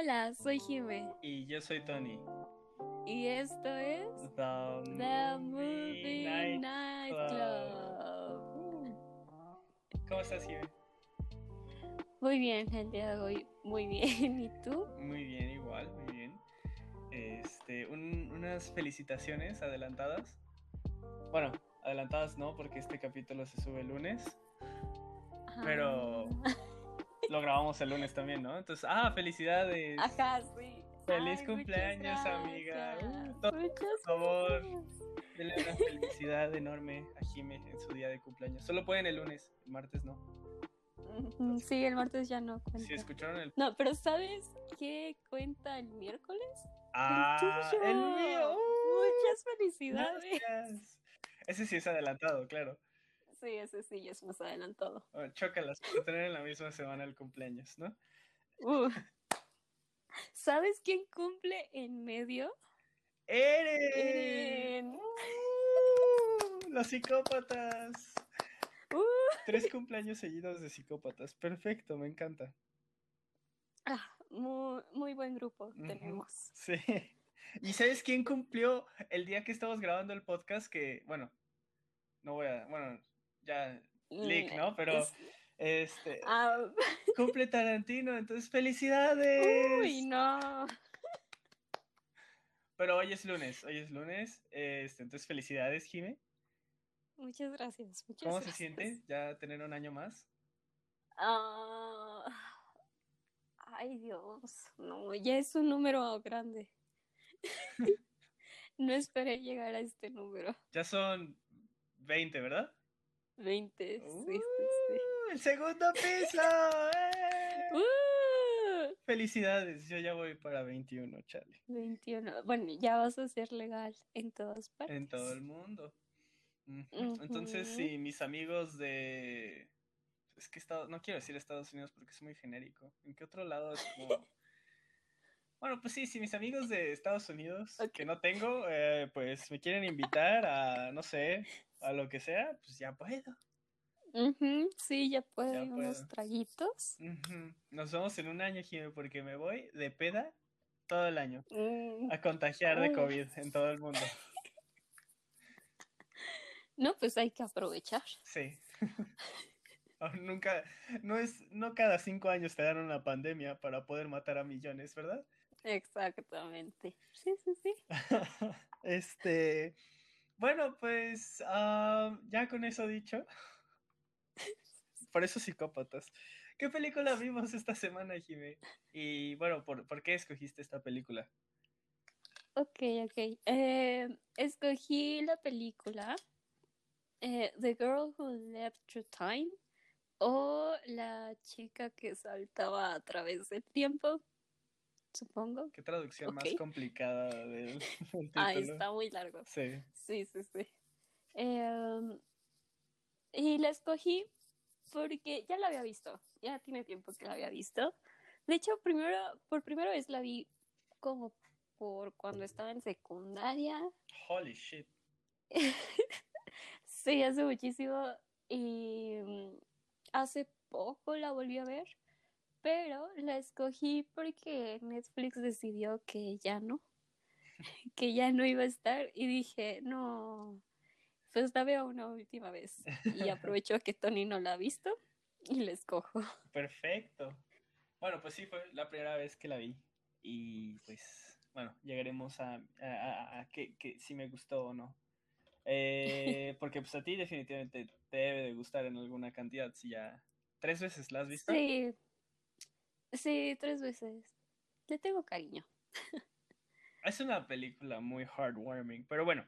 Hola, soy Jime. Y yo soy Tony. Y esto es The, The Movie Night, Club. ¿Cómo estás, Jime? Muy bien, hoy. Muy bien. ¿Y tú? Muy bien, igual, muy bien. Este, un- unas felicitaciones adelantadas. Bueno, adelantadas no, porque este capítulo se sube el lunes. Pero- Ah. Lo grabamos el lunes también, ¿no? Entonces, ah, felicidades. Ajá, sí. Feliz Ay, cumpleaños, amiga. Uh, todo- Muchas por favor. gracias. Una felicidad enorme a Jime en su día de cumpleaños. Solo pueden el lunes, el martes no. Sí, el martes ya no cuenta. Si escucharon el. No, pero ¿sabes qué cuenta el miércoles? ¡Ah! ¡El mío! ¡Uh! Muchas felicidades. Gracias. Ese sí es adelantado, claro. Sí, ese sí, ya es más adelantado. Oh, chócalas por tener en la misma semana el cumpleaños, ¿no? Uh. ¿Sabes quién cumple en medio? ¡Eren! Eren. ¡Uh! Los psicópatas. Uh. Tres cumpleaños seguidos de psicópatas. Perfecto, me encanta. Ah, muy, muy buen grupo tenemos. Sí. ¿Y sabes quién cumplió el día que estamos grabando el podcast? Que, bueno, no voy a. Bueno, ya. Leak, ¿no? Pero, Es- este. ah, Cumple Tarantino, entonces ¡felicidades! uy, no. Pero hoy es lunes, hoy es lunes. Este, entonces, felicidades, Jime. Muchas gracias. Muchas ¿Cómo se gracias. siente ya tener un año más? Ah, ay, Dios. No, ya es un número grande. no esperé llegar a este número. Ya son 20, ¿verdad? 20. Sí, sí, sí. ¡Uh! ¡El segundo piso! ¡Eh! Uh, Felicidades, yo ya voy para 21, Charlie. 21. Bueno, ya vas a ser legal en todas partes. En todo el mundo. Entonces, si mis amigos de... Es que Estados... no quiero decir Estados Unidos porque es muy genérico. ¿En qué otro lado es como... Bueno, pues sí, si mis amigos de Estados Unidos, que no tengo, eh, pues me quieren invitar a, no sé, a lo que sea, pues ya puedo. Ujú, sí, ya puedo. Ya unos puedo. traguitos. Ujú. Nos vemos en un año, Jimmy, porque me voy de peda todo el año Mm, a contagiar de. COVID en todo el mundo. No, pues hay que aprovechar. Sí. Oh, Nunca, no es, no cada cinco años te dan una pandemia para poder matar a millones, ¿verdad? Exactamente. Sí, sí, sí. Este, bueno, pues ah, ya con eso dicho, por eso psicópatas. ¿Qué película vimos esta semana, Jimé? Y bueno, ¿por, por qué escogiste esta película? Ok, ok. Eh, escogí la película eh, The Girl Who Left Through Time o La chica que saltaba a través del tiempo, supongo. ¿Qué traducción más complicada del, del Ah, título? está muy largo. Sí. Sí, sí, sí. Eh, y la escogí porque ya la había visto, ya tiene tiempo que la había visto. De hecho, primero, por primera vez la vi como por cuando estaba en secundaria. Holy shit. Sí, hace muchísimo. Y mm, hace poco la volví a ver, pero la escogí porque Netflix decidió que ya no, que ya no iba a estar y dije, no, pues la veo una última vez. Y aprovecho que Tony no la ha visto y la escojo. Perfecto. Bueno, pues sí, fue la primera vez que la vi. Y pues, bueno, llegaremos a, a, a- a que, que si me gustó o no. Eh, porque pues a ti definitivamente te debe de gustar en alguna cantidad. Si ya tres veces la has visto. Sí, sí, tres veces. Le tengo cariño. Es una película muy heartwarming. Pero bueno,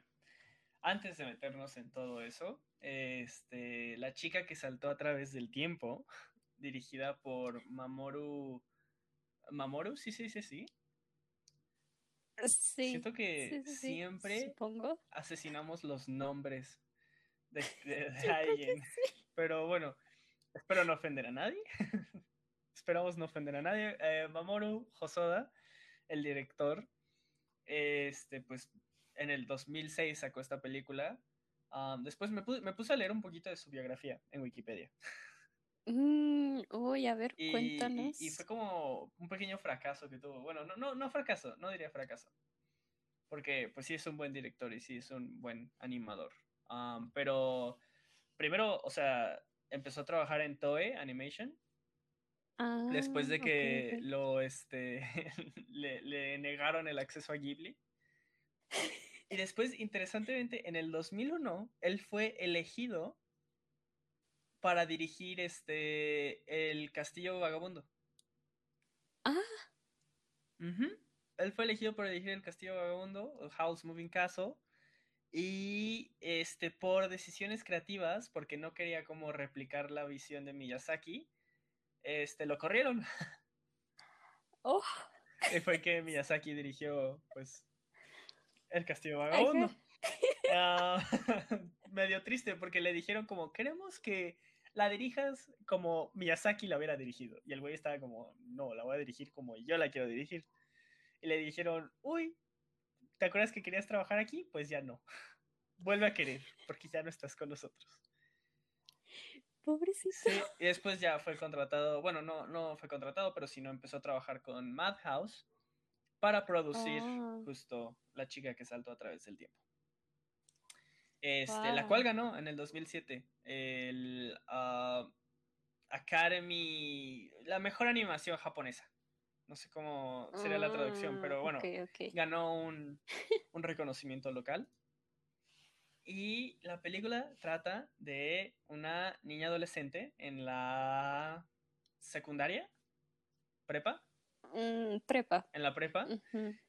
antes de meternos en todo eso, este, La chica que saltó a través del tiempo, dirigida por Mamoru. ¿Mamoru? Sí, sí, sí, sí. Sí, Siento que sí, sí, sí, siempre supongo. asesinamos los nombres de, de- de alguien. Pero bueno, espero no ofender a nadie. Esperamos no ofender a nadie. Eh, Mamoru Hosoda, el director, este, pues en el 2006 sacó esta película. Um, después me, pu- me puse a leer un poquito de su biografía en Wikipedia. Mm, uy, a ver, Y, cuéntanos. y- y fue como un pequeño fracaso que tuvo. Bueno, no, no, no fracaso, no diría fracaso. Porque pues sí es un buen director y sí es un buen animador. Pero primero, o sea, empezó a trabajar en Toei Animation Ah, después de ok, que lo este le, le negaron el acceso a Ghibli. Y después, interesantemente, en el 2001, él fue elegido para dirigir este el Castillo Vagabundo. Ah. Ujú. Él fue elegido para dirigir el Castillo Vagabundo, House Moving Castle, y este por decisiones creativas, porque no quería como replicar la visión de Miyazaki, este lo corrieron. Oh, Y fue que Miyazaki dirigió, pues, El Castillo Vagabundo. Ah, medio triste porque le dijeron como, queremos que la dirijas como Miyazaki la hubiera dirigido. Y el güey estaba como, no, la voy a dirigir como yo la quiero dirigir. Y le dijeron, uy, ¿te acuerdas que querías trabajar aquí? Pues ya no. Vuelve a querer, porque ya no estás con nosotros. Pobrecito. Sí, y después ya fue contratado, bueno, no, no fue contratado, pero sí no empezó a trabajar con Madhouse para producir Ah. justo La chica que saltó a través del tiempo. Este, la cual ganó en el 2007 el ah, Academy, la mejor animación japonesa. No sé cómo sería la traducción, Ah, pero bueno, ganó un, un reconocimiento local. Y la película trata de una niña adolescente en la secundaria, prepa, Mm, prepa. en la prepa,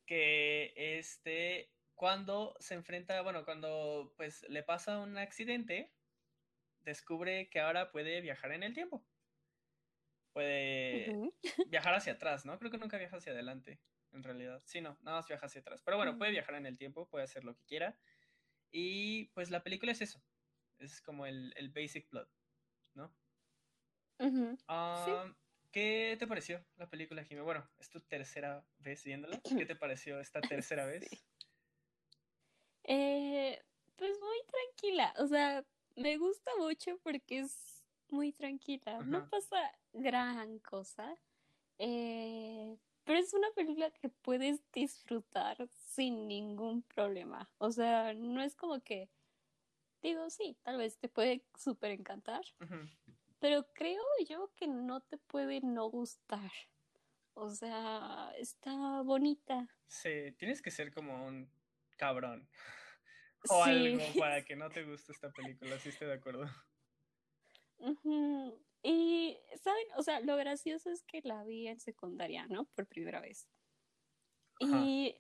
que este, cuando se enfrenta, bueno, cuando pues le pasa un accidente, descubre que ahora puede viajar en el tiempo. Puede viajar hacia atrás, ¿no? Creo que nunca viaja hacia adelante, en realidad. Sí, no, nada más viaja hacia atrás. Pero bueno, puede viajar en el tiempo, puede hacer lo que quiera. Y pues la película es eso. Es como el, el basic plot, ¿no? Ujú. Ah, ¿Qué te pareció la película, Jimmy? Bueno, es tu tercera vez viéndola. ¿Qué te pareció esta tercera vez? Sí. Eh, pues muy tranquila, o sea, me gusta mucho porque es muy tranquila, no pasa gran cosa, eh, pero es una película que puedes disfrutar sin ningún problema, o sea, no es como que, digo, sí, tal vez te puede súper encantar, pero creo yo que no te puede no gustar, o sea, está bonita. Sí, tienes que ser como un cabrón o Sí. algo para que no te guste esta película, sí estoy de acuerdo. Ujú. Y, ¿saben? O sea, lo gracioso es que la vi en secundaria, ¿no? Por primera vez. Ajá. Y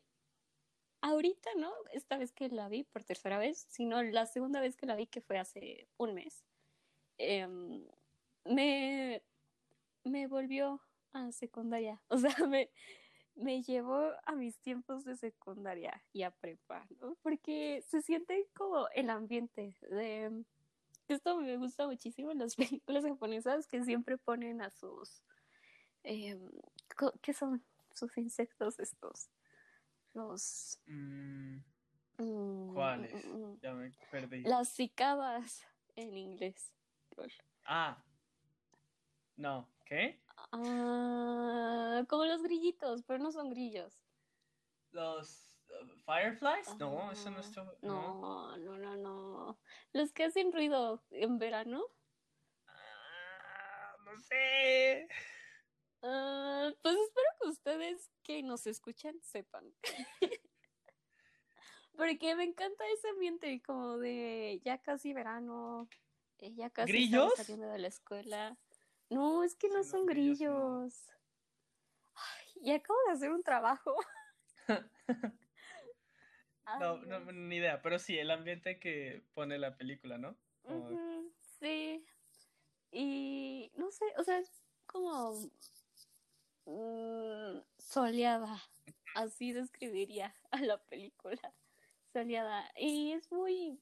ahorita, ¿no? Esta vez que la vi por tercera vez, sino la segunda vez que la vi, que fue hace un mes, em, me, me volvió a secundaria. O sea, me, me llevó a mis tiempos de secundaria y a prepa, ¿no? Porque se siente como el ambiente de... Esto me gusta muchísimo en las películas japonesas que siempre ponen a sus... co- ¿Qué son sus insectos estos? Los... Mm, mm, ¿Cuáles? mm, Ya me perdí. Las cicadas en inglés. Ah. No, ¿qué? Ah, como los grillitos, pero no son grillos. ¿Los Fireflies? No, eso no es... No. No, no, no, no. Los que hacen ruido en verano. Ah, no sé. Ah, pues espero que ustedes que nos escuchan sepan. Porque me encanta ese ambiente como de ya casi verano, eh, ya casi ¿Grillos? saliendo de la escuela. No, es que no son grillos no. grillos. Ay, y acabo de hacer un trabajo. No, Ay, no, ni idea, pero sí, el ambiente que pone la película, ¿no? Como- sí. Y no sé, o sea, es como mm, soleada. Así describiría a la película. Soleada. Y es muy,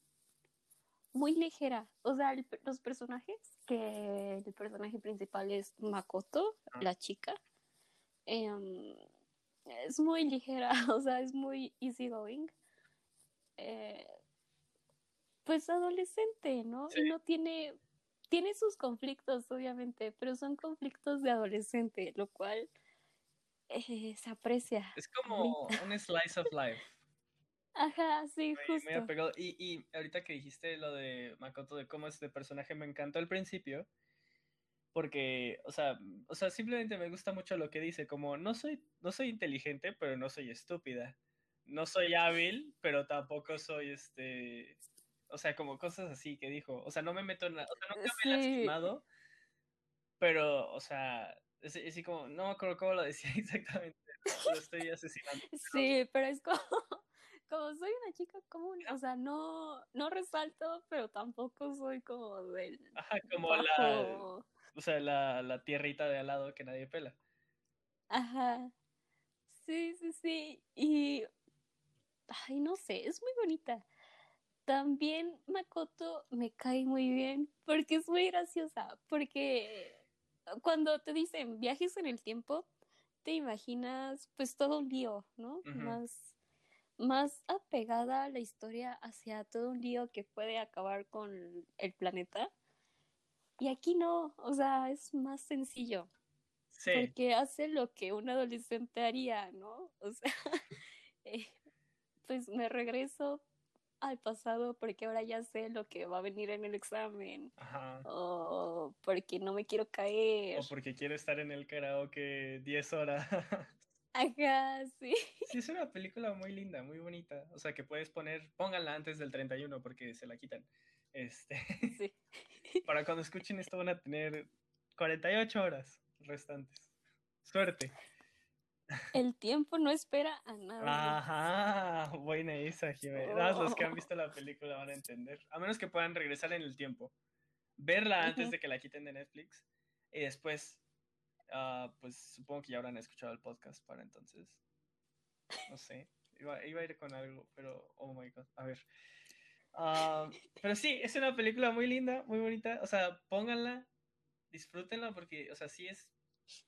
muy ligera. O sea, el los personajes, que el personaje principal es Makoto, Ah. la chica. em, es muy ligera, o sea, es muy easygoing. Eh, pues adolescente, ¿no? Sí. Y no tiene tiene sus conflictos, obviamente, pero son conflictos de adolescente, lo cual eh, se aprecia. Es como un slice of life. Ajá, sí, justo. Y, y ahorita que dijiste lo de Makoto, de cómo este personaje me encantó al principio, porque, o sea, o sea, simplemente me gusta mucho lo que dice, como no soy, no soy inteligente, pero no soy estúpida. No soy hábil, pero tampoco soy este, o sea, como cosas así que dijo. O sea, no me meto en nada, o sea, nunca me he lastimado, pero, o sea, es así como, no me acuerdo cómo lo decía exactamente, lo estoy asesinando. Sí, pero es como, como soy una chica común, o sea, no, no resalto, pero tampoco soy como del... Ajá, como la o sea, la, la tierrita de al lado que nadie pela. Ajá. Sí, sí, sí. Y. Ay, no sé, es muy bonita. También Makoto me cae muy bien porque es muy graciosa. Porque cuando te dicen viajes en el tiempo, te imaginas pues todo un lío, ¿no? Más, más apegada a la historia hacia todo un lío que puede acabar con el planeta. Y aquí no, o sea, es más sencillo. Sí. Porque hace lo que un adolescente haría, ¿no? O sea, eh, pues me regreso al pasado porque ahora ya sé lo que va a venir en el examen. Ajá. O porque no me quiero caer. O porque quiero estar en el karaoke 10 horas. Ajá, sí. Sí, es una película muy linda, muy bonita. O sea, que puedes poner, pónganla antes del 31 porque se la quitan. Este. Sí. Para cuando escuchen esto van a tener 48 horas restantes. Suerte. El tiempo no espera a nada. Ajá, buena esa, Jiménez. Los que han visto la película van a entender. A menos que puedan regresar en el tiempo. Verla antes de que la quiten de Netflix. Y después, ah, pues supongo que ya habrán escuchado el podcast para entonces. No sé. Iba, iba a ir con algo, pero oh my god. A ver. Ah, pero sí, es una película muy linda, muy bonita. O sea, pónganla, disfrútenla porque, o sea, sí es,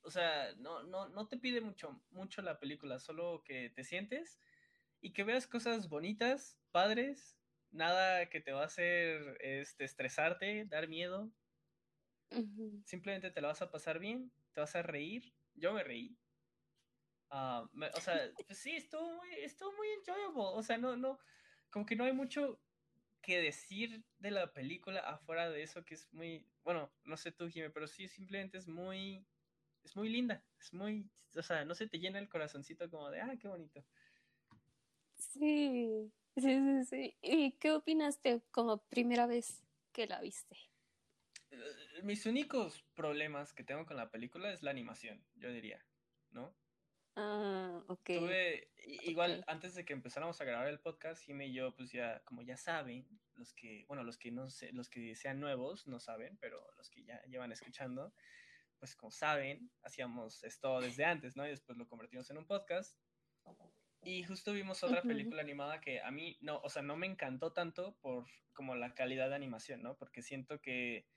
o sea, no, no, no te pide mucho, mucho la película, solo que te sientes y que veas cosas bonitas, padres, nada que te va a hacer este, estresarte, dar miedo. Simplemente te la vas a pasar bien, te vas a reír. Yo me reí. Ah, o sea, pues sí, estuvo muy, estuvo muy enjoyable. O sea, no, no, como que no hay mucho que decir de la película afuera de eso que es muy, bueno, no sé tú, Jimmy, pero sí, simplemente es muy, es muy linda, es muy, o sea, no se te llena el corazoncito como de, ah, qué bonito. Sí, sí, sí, sí. ¿Y qué opinaste como primera vez que la viste? Eh, mis únicos problemas que tengo con la película es la animación, yo diría, ¿no? Ah, ok. Tuve, igual, antes de que empezáramos a grabar el podcast, Jimmy y yo, pues ya, como ya saben, los que, bueno, los que no sé, los que sean nuevos no saben, pero los que ya llevan escuchando, pues como saben, hacíamos esto desde antes, ¿no? Y después lo convertimos en un podcast. Y justo vimos otra película animada que a mí, no, o sea, no me encantó tanto por como la calidad de animación, ¿no? Porque siento que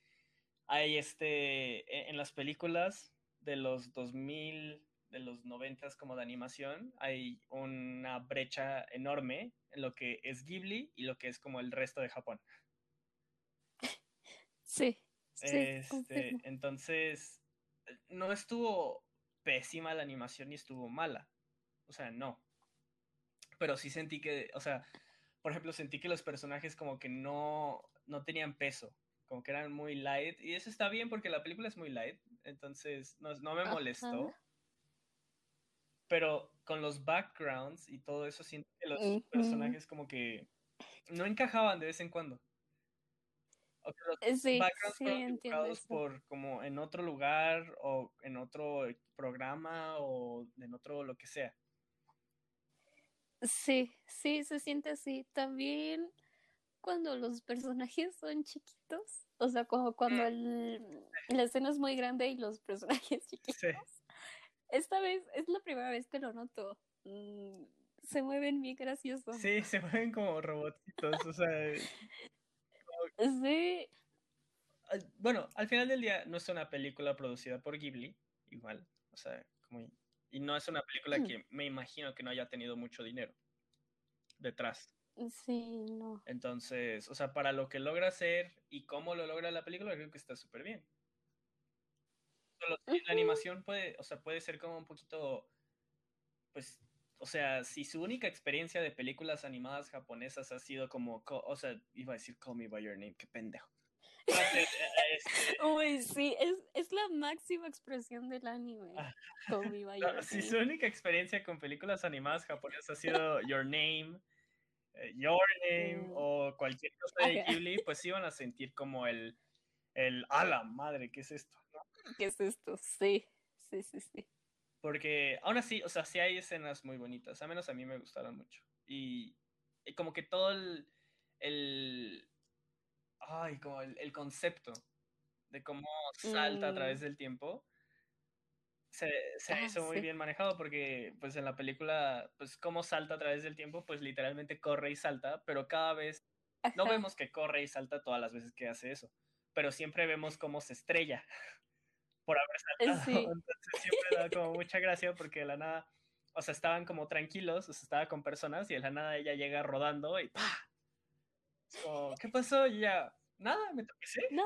hay este, e, en las películas de los 2000 de los noventas como de animación, hay una brecha enorme en lo que es Ghibli y lo que es como el resto de Japón. Sí. Este, entonces, no estuvo pésima la animación ni estuvo mala. O sea, no. Pero sí sentí que, o sea, por ejemplo, sentí que los personajes como que no, no tenían peso, como que eran muy light. Y eso está bien porque la película es muy light, entonces no, no me molestó pero con los backgrounds y todo eso siento que los personajes como que no encajaban de vez en cuando. O que los eh, sí, backgrounds fueron por como en otro lugar o en otro programa o en otro lo que sea. Sí, sí, se siente así. También cuando los personajes son chiquitos, o sea, como cuando el, la escena es muy grande y los personajes chiquitos. Esta vez es la primera vez que lo noto. Mm, se mueven bien graciosos. Sí, se mueven como robotitos, o sea. Sí. Bueno, al final del día no es una película producida por Ghibli, igual, o sea, como y no es una película mm. que me imagino que no haya tenido mucho dinero detrás. Sí, no. Entonces, o sea, para lo que logra hacer y cómo lo logra la película, creo que está súper bien. Solo la animación puede, o sea, puede ser como un poquito, pues, o sea, si su única experiencia de películas animadas japonesas ha sido como, o sea, iba a decir Call Me By Your Name, qué pendejo. Este Uy, sí, es, es, la máxima expresión del anime. Ah. Call Me By Your Name. Si su única experiencia con películas animadas japonesas ha sido Your Name, eh, Your Name mm. o cualquier cosa de Ghibli, pues iban a sentir como el, el, a la madre, ¿qué es esto? ¿Qué es esto? Sí, sí, sí, sí. Porque aún así, o sea, sí hay escenas muy bonitas, a menos a mí me gustaron mucho. Y, como que todo el, el ay, como el, concepto de cómo salta a través mm. del tiempo, se, se ah, hizo muy bien manejado porque pues en la película, pues cómo salta a través del tiempo, pues literalmente corre y salta, pero cada vez no vemos que corre y salta todas las veces que hace eso, pero siempre vemos cómo se estrella por haber saltado. Entonces siempre da como mucha gracia porque de la nada, o sea, estaban como tranquilos, o sea, estaba con personas y de la nada ella llega rodando y ¡pah! ¿qué pasó? Y ya, nada, me tropecé. No.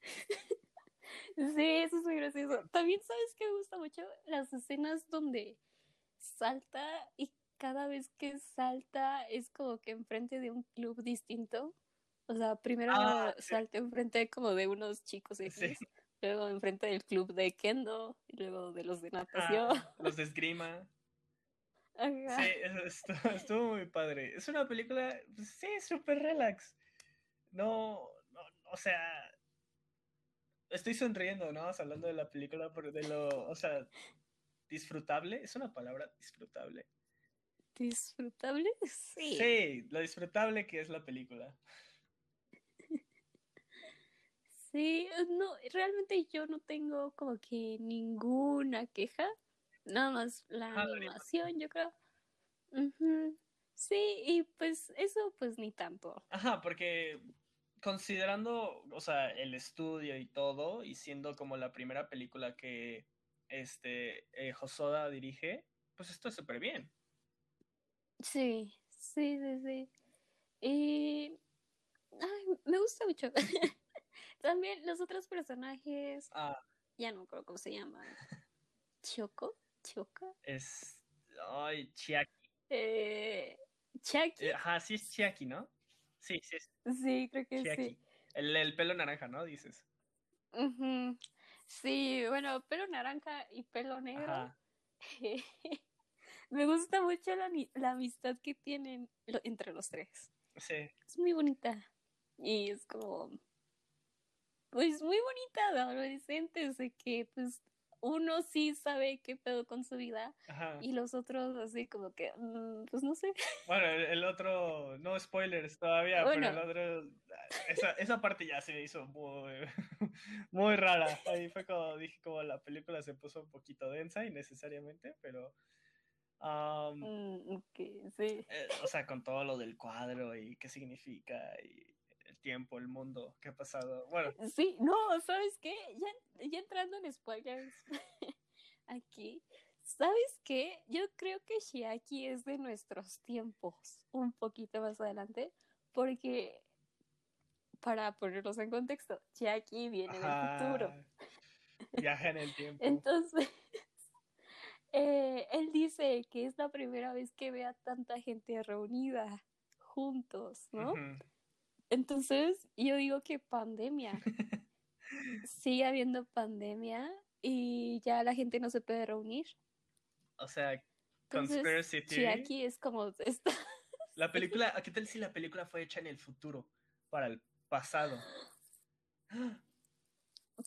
sí, eso es muy gracioso. También sabes que me gusta mucho las escenas donde salta y cada vez que salta es como que enfrente de un club distinto. O sea, primero ah, salta enfrente como de unos chicos X, luego enfrente del club de kendo, y luego de los de natación. los de esgrima. Sí, estuvo, muy padre. Es una película, pues, sí, súper relax. No, no, o sea, estoy sonriendo, ¿no? Hablando de la película, pero de lo, o sea, disfrutable, es una palabra disfrutable. ¿Disfrutable? Sí. Sí, lo disfrutable que es la película. Sí, no, realmente yo no tengo como que ninguna queja, nada más la animación, yo creo. Sí, y pues eso pues ni tanto. Ajá, porque considerando, o sea, el estudio y todo, y siendo como la primera película que este eh, Hosoda dirige, pues esto es súper bien. Sí, sí, sí, sí. Y ay, me gusta mucho. También los otros personajes. Ah. Ya no creo cómo se llaman. ¿Choco? ¿Choca? Es. Ay, Chiaki. Eh, ¿Chiaki? Eh, ajá, sí es Chiaki, ¿no? Sí, sí. Sí, creo que sí. El, pelo naranja, ¿no? Dices. Sí, bueno, pelo naranja y pelo negro. Me gusta mucho la, la, amistad que tienen entre los tres. Sí. Es muy bonita. Y es como pues muy bonita de adolescentes, de que pues uno sí sabe qué pedo con su vida y los otros así como que, mm, pues no sé. Bueno, el, otro, no spoilers todavía, pero el otro, esa, esa parte ya se me hizo muy, muy rara. Ahí fue como dije, como la película se puso un poquito densa innecesariamente, pero... Um, sí. Eh, o sea, con todo lo del cuadro y qué significa y tiempo, el mundo, qué ha pasado. Bueno. Sí, no, ¿sabes qué? Ya, ya entrando en spoilers aquí, ¿sabes qué? Yo creo que Shiaki es de nuestros tiempos, un poquito más adelante, porque para ponerlos en contexto, Shiaki viene del futuro. Viaja en el tiempo. Entonces, eh, él dice que es la primera vez que ve a tanta gente reunida juntos, ¿no? Entonces, yo digo que pandemia. Sigue habiendo pandemia y ya la gente no se puede reunir. O sea, Conspiracy Theory. Sí, aquí es como esta. La película, ¿qué tal si la película fue hecha en el futuro para el pasado?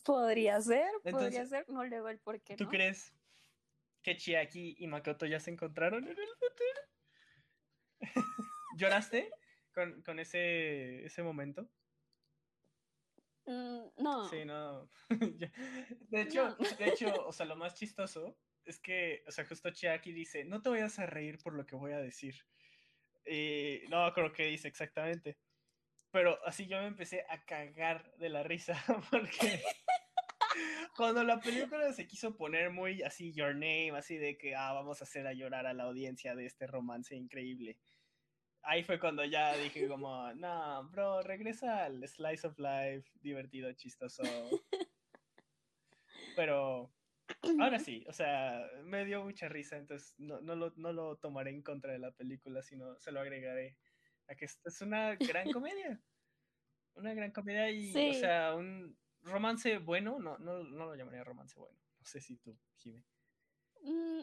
Podría ser, podría ser, no le veo el por qué. ¿Tú crees que Chiaki y Makoto ya se encontraron en el futuro? ¿Lloraste? Con, ese, ese momento? Mm, no. Sí, no. de hecho, de hecho, o sea, lo más chistoso es que, o sea, justo Chiaki dice, no te vayas a reír por lo que voy a decir. Y no creo que dice exactamente. Pero así yo me empecé a cagar de la risa porque cuando la película se quiso poner muy así, your name, así de que, ah, vamos a hacer a llorar a la audiencia de este romance increíble ahí fue cuando ya dije como, no, bro, regresa al slice of life, divertido, chistoso. Pero ahora sí, o sea, me dio mucha risa, entonces no, no, lo, no lo tomaré en contra de la película, sino se lo agregaré a que es una gran comedia. Una gran comedia y, o sea, un romance bueno, no, no, no lo llamaría romance bueno. No sé si tú, Jimé. Mm,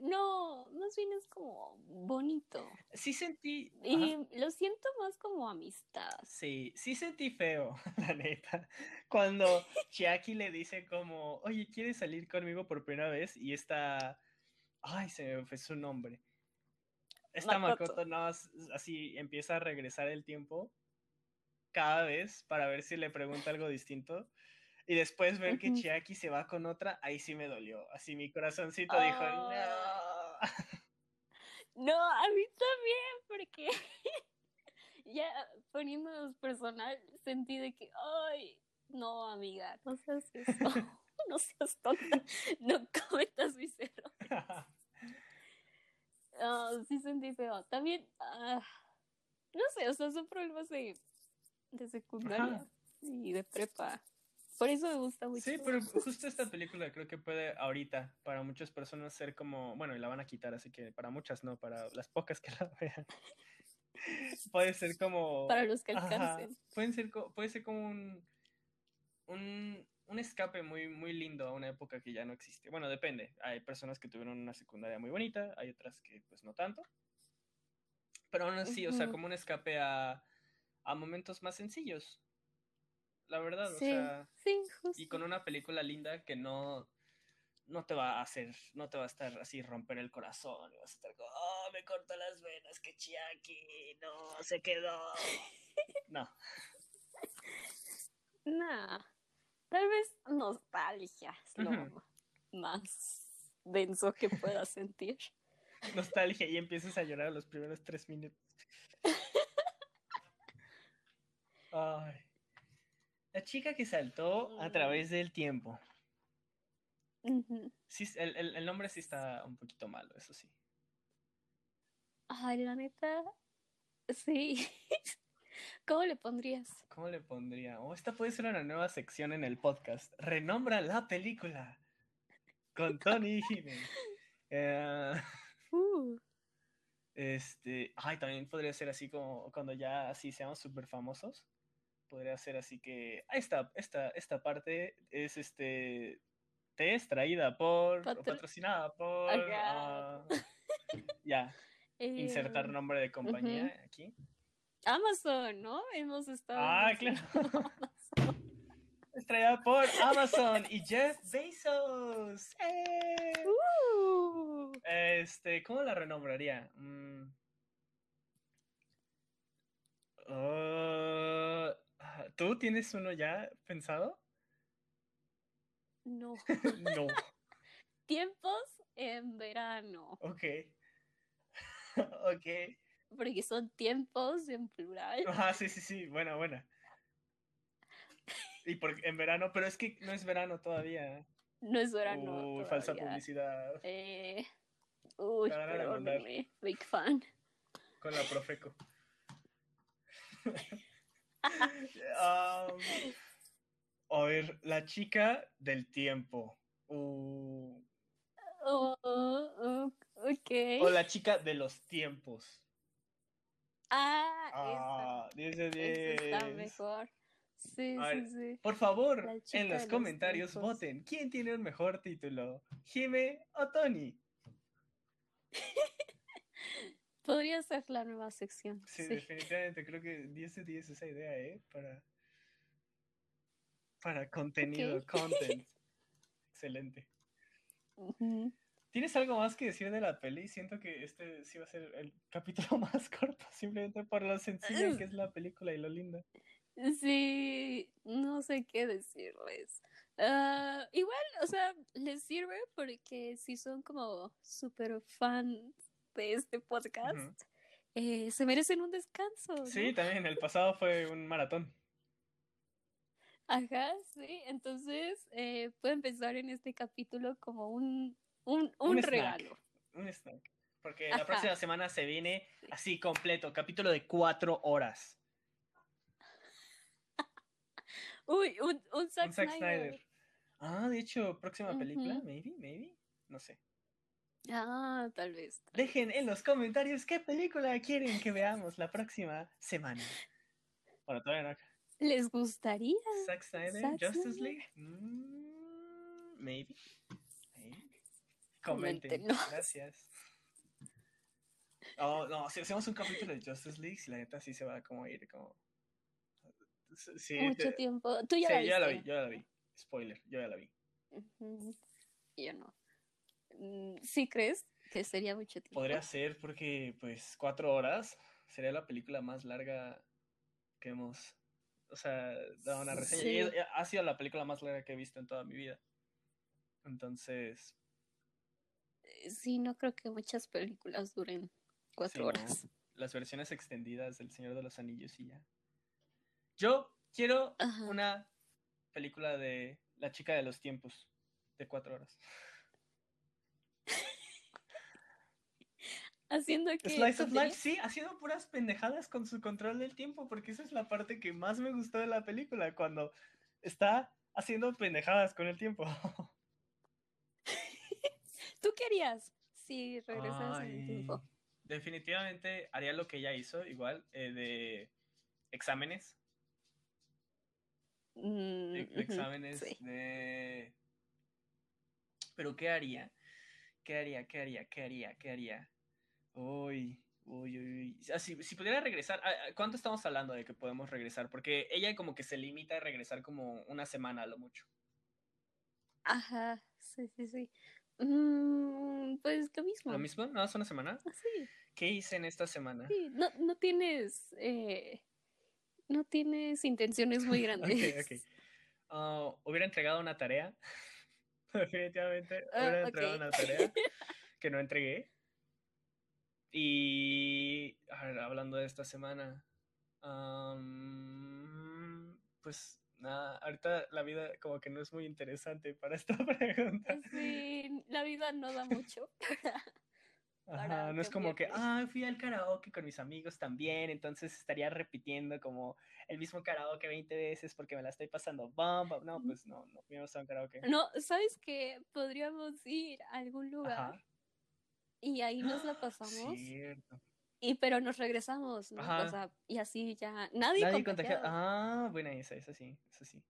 no, más bien es como bonito. Sí sentí. Y lo siento más como amistad. Sí, sí sentí feo, la neta. Cuando Chiaki le dice como, oye, ¿quieres salir conmigo por primera vez? Y está. Ay, se me fue su nombre. Esta Makoto, no, así empieza a regresar el tiempo cada vez para ver si le pregunta algo distinto. Y después ver que Chiaki se va con otra, ahí sí me dolió. Así mi corazoncito dijo, no. No, a mí también, porque ya poniéndonos personal, sentí de que, ay, no, amiga, no seas eso. no seas tonta, no cometas mis errores. sí sentí feo. También, ah, no sé, o sea, son problemas de, de secundaria y de prepa. Por eso me gusta mucho. Sí, pero justo esta película creo que puede ahorita para muchas personas ser como, bueno, y la van a quitar, así que para muchas no, para las pocas que la vean. puede ser como... Para los que alcancen. pueden ser, puede ser como un, un, un, escape muy, muy lindo a una época que ya no existe. Bueno, depende. Hay personas que tuvieron una secundaria muy bonita, hay otras que pues no tanto. Pero aún así, o sea, como un escape a, a momentos más sencillos la verdad, o sea, y con una película linda que no, no te va a hacer, no te va a estar así romper el corazón, y vas a estar como, oh, me cortó las venas, que chiaki, no, se quedó. no. No, tal vez nostalgia es lo más denso que puedas sentir. Nostalgia y empiezas a llorar los primeros tres minutos. Ay. La chica que saltó a través del tiempo. sí, el, nombre sí está un poquito malo, eso sí. Ay, la neta, sí. ¿Cómo le pondrías? ¿Cómo le pondría? Oh, esta puede ser una nueva sección en el podcast. Renombra la película. Con Tony Jiménez. Eh, uh. Este. Ay, también podría ser así como cuando ya así seamos súper famosos podría ser así que esta, esta, esta parte es este te es traída por patrocinada por ah, ya insertar eh, nombre de compañía aquí. Amazon no hemos estado ah claro. Es traída por Amazon y Jeff Bezos. ¡Eh! Uh. este cómo la renombraría mm. uh, ¿Tú tienes uno ya pensado? No. no. Tiempos en verano. Ok. ok. Porque son tiempos en plural. Ah, sí, sí, sí. Buena, buena. Y porque en verano, pero es que no es verano todavía. No es verano. Uy, falsa publicidad. Eh, uy, perdóneme, big fan. Con la Profeco. Um, a ver, la chica del tiempo. Uh. Oh, okay. O la chica de los tiempos. Ah, ah 10 de 10. Está mejor. Sí, sí, sí. Por favor, en los comentarios voten. ¿Quién tiene un mejor título? ¿Jime o Tony? Podría ser la nueva sección. Sí, definitivamente. Creo que 10 de 10 esa idea, ¿eh? Para, para contenido, content. Excelente. ¿Tienes algo más que decir de la peli? Siento que este sí va a ser el capítulo más corto, simplemente por lo sencillo que es la película y lo lindo. Sí, no sé qué decirles. Ah, igual, o sea, les sirve porque si son como súper fans de este podcast, eh, se merecen un descanso. Sí, también, el pasado fue un maratón. Ajá, sí, entonces eh, pueden pensar en este capítulo como un, un, un, regalo. un snack. Porque la próxima semana se viene así completo, capítulo de cuatro horas. Uy, un, un Zack, Un Zack Snyder. Snyder. Ah, de hecho, próxima película, maybe, maybe, no sé. Ah, tal vez. tal Dejen en los comentarios qué película quieren que veamos la próxima semana. Bueno, todavía no. ¿Les gustaría? Zack Snyder, Zack Justice Snyder. League, Mm, maybe. maybe. Comenten. Coméntenos. Gracias. Oh, no, si hacemos un capítulo de Justice League, si la neta sí se va como a ir como. Sí, Mucho te- tiempo. Tú ya sí, la yo ya la vi, viste? yo ya la vi. Spoiler, yo ya la vi. Ujú. Yo no. Mm, ¿Sí crees que sería mucho tiempo? Podría ser porque, pues, cuatro horas sería la película más larga que hemos, o sea, dado una reseña. Sí. ha sido la película más larga que he visto en toda mi vida. Entonces, Eh, Sí, no creo que muchas películas duren cuatro Sí, no. horas. las versiones extendidas del Señor de los Anillos y ya. Yo quiero Ajá. una película de La chica de los tiempos de cuatro horas. Haciendo que... Slice of. Life, sí, haciendo puras pendejadas con su control del tiempo, porque esa es la parte que más me gustó de la película, cuando está haciendo pendejadas con el tiempo. ¿Tú qué harías si regresaras en el tiempo? Definitivamente haría lo que ella hizo, igual, eh, de exámenes. Mm, de- ujú, exámenes sí. de... Pero ¿qué haría? ¿Qué haría? ¿Qué haría? ¿Qué haría? ¿Qué haría? Uy, uy, uy. Ah, si, si pudiera regresar, ah, ah, ¿cuánto estamos hablando de que podemos regresar? Porque ella como que se limita a regresar como una semana a lo mucho. Ajá, sí, sí, sí. Mm, pues lo mismo. ¿Lo mismo? ¿No es una semana? Sí, ¿Qué hice en esta semana? sí. No, no tienes... eh, no tienes intenciones muy grandes. Ok, ok. Hubiera entregado una tarea. Definitivamente. Hubiera entregado una tarea que no entregué. Y a ver, hablando de esta semana. pues nada, ahorita la vida como que no es muy interesante para esta pregunta. Sí, la vida no da mucho. Para no es como que, ah, fui al karaoke con mis amigos también, entonces estaría repitiendo como el mismo karaoke 20 veces porque me la estoy pasando bomba. No, pues no, no fuimos a un karaoke. No, ¿sabes qué? Podríamos ir a algún lugar Ajá. Y ahí nos la pasamos. Cierto. Y pero nos regresamos, ¿no? Ajá. O sea, y así ya nadie, Nadie contagiado. Ah, buena esa, esa sí, esa sí.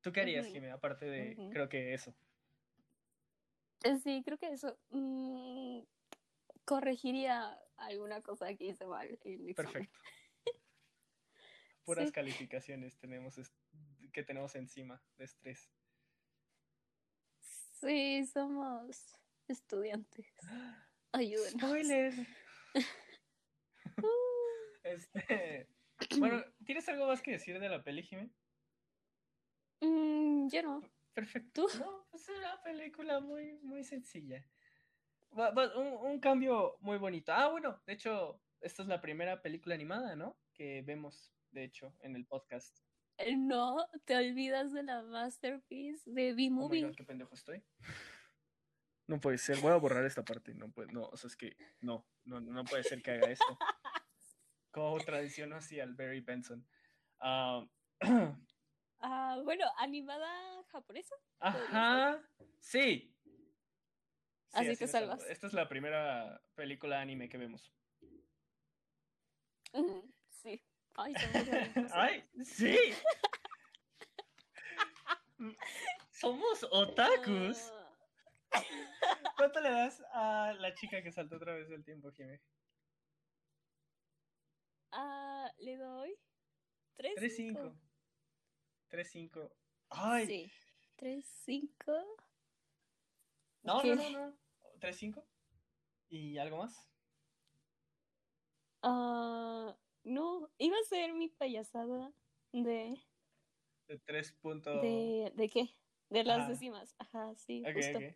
¿Tú qué harías. Jimmy? Aparte de, creo que eso. Eh, Sí, creo que eso. mm, corregiría alguna cosa que hice mal en. Perfecto. Puras Sí. calificaciones tenemos que tenemos encima de estrés. Sí, somos estudiantes. Ayúdenos. Spoiler. Este, bueno, ¿tienes algo más que decir de la peli, Jimmy? Mm, yo no. Perfecto. No, pues es una película muy, muy sencilla. Un, un cambio muy bonito. Ah, bueno, de hecho, esta es la primera película animada, ¿no? Que vemos, de hecho, en el podcast. Eh, No, te olvidas de la masterpiece de Oh B-Movie. God, qué pendejo estoy. No puede ser, voy a borrar esta parte. No puede, no, o sea, es que no, no, no puede ser que haga esto. Como tradición así al Barry Benson. Ah, Ah, bueno, animada japonesa. ajá, sí. Sí, Así te salvo. salvas. Esta es la primera película anime que vemos. Sí. Ay, somos. ¡Ay, sí! Somos otakus. Ah, ¿Cuánto le das a la chica que saltó otra vez el tiempo, Jimmy? ah, le doy 3 3-5. 3-5. ¡Ay! Sí. 3 5. No, no, no, no. 3-5. ¿Y algo más? Ah, no, iba a ser mi payasada de De 3 puntos. de de qué? De las Ajá. décimas. Ajá, sí, Ok, justo. ok.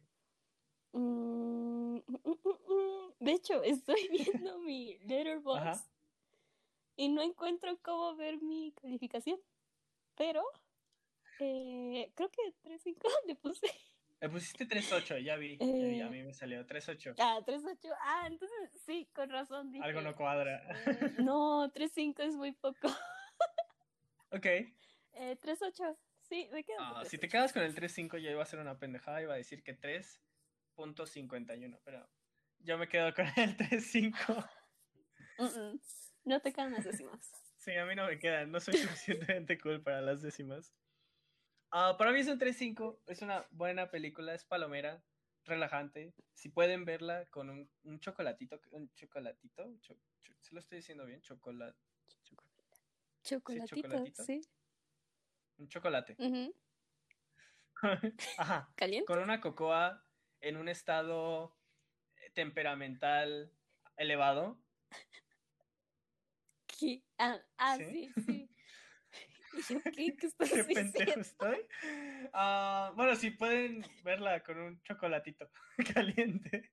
Mm, mm, mm. De hecho, estoy viendo mi letterbox y no encuentro cómo ver mi calificación. Pero eh, creo que 3.5 le puse. Le pusiste 3.8, ya vi, ya vi, A Eh. mí me salió 3.8. Ah, 3.8. Ah, entonces sí, con razón dije. Algo no cuadra. eh, no, 3.5 es muy poco. ok. Eh, 3.8. Sí, me quedo. Ah, si te 3.8. quedas con el 3.5 yo iba a hacer una pendejada, iba a decir que 3.51, pero yo me quedo con el 3.5. Mm, mm. No te quedan las décimas. Sí, a mí no me quedan, no soy suficientemente cool para las décimas. Ah, para mí es un 3.5, es una buena película, es palomera, relajante. Si pueden verla con un, un chocolatito, un chocolatito, cho- cho- ¿sí lo estoy diciendo bien? Chocolate, Chocolatito, chocolatito. sí. un chocolate. Ujú. Ajá, ¿Caliente? con una cocoa en un estado eh, temperamental elevado. ¿Qué? Ah, ah, ¿Sí? sí, sí. ¿Y yo qué? ¿Qué estás ¿Qué pendejo estoy? Ah, bueno, si pueden verla con un chocolatito caliente.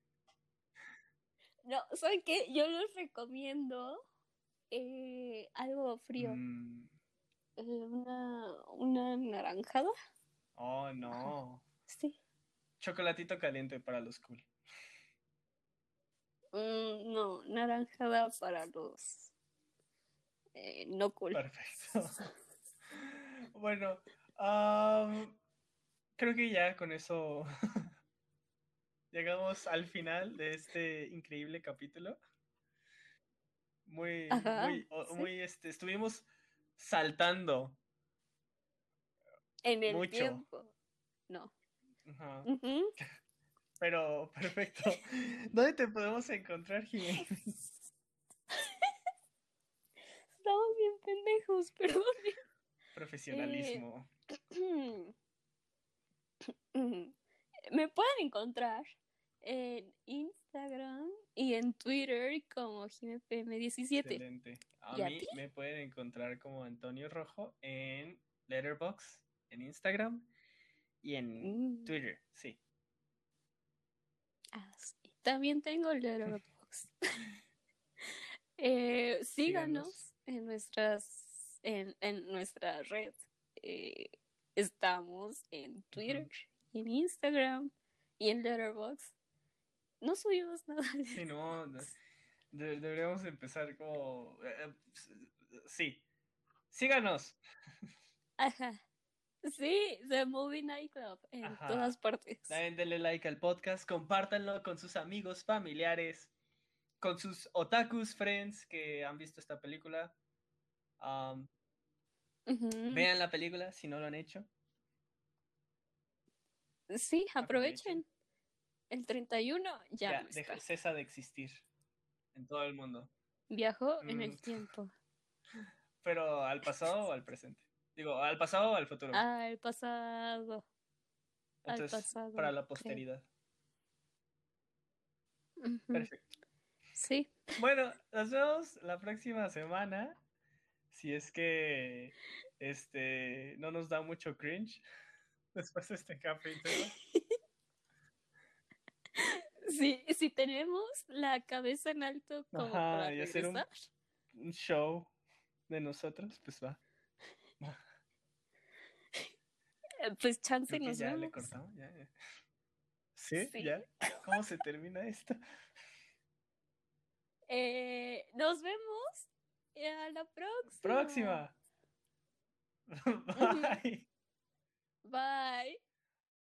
No, ¿saben qué? Yo les recomiendo eh, algo frío. Mm, Eh, una, una naranjada. Oh, no. Sí. Chocolatito caliente para los cool. Mm, no, naranjada para los eh, no cool. Perfecto. Bueno, creo que ya con eso llegamos al final de este increíble capítulo. Muy, Ajá, muy, sí. muy, este, estuvimos saltando. En el mucho. tiempo. No. Ajá. Pero, perfecto. ¿Dónde te podemos encontrar, Jimmy? Estamos bien pendejos, perdón. Profesionalismo. Me pueden encontrar en Instagram y en Twitter como JimepM17. Excelente. A ¿Y a mí me pueden encontrar como Antonio Rojo en Letterboxd, en Instagram y en Mm. Twitter, sí. Ah, sí. También tengo Letterboxd. eh, síganos en nuestras en, en nuestra red. Eh, estamos en Twitter, en Instagram y en Letterboxd. No subimos nada. de Sí, no, de- de- deberíamos empezar como... eh, eh, sí. Síganos. Ajá. Sí, The Movie Night Club en Ajá. todas partes. También denle like al podcast, compártanlo con sus amigos, familiares, con sus otakus friends que han visto esta película. Ujú. Vean la película si no lo han hecho. Sí, Aprovechen. El 31 ya, Ya, no deja- cesa de existir en todo el mundo. Viajó en Mm. el tiempo. Pero al pasado o al presente. Digo, al pasado o al futuro. Al pasado. al Entonces, pasado, para la posteridad. Perfecto. Sí. Bueno, nos vemos la próxima semana. Si es que este no nos da mucho cringe después de este capítulo. Sí, si tenemos la cabeza en alto como Ajá, para y hacer un-. Un show de nosotros, pues va. eh, Pues chance nos ya le vemos. cortamos. ya, ya. ¿Sí? Sí. ¿Ya? ¿Cómo se termina esto? Eh, nos vemos eh, a la próxima. Próxima. Bye. Bye.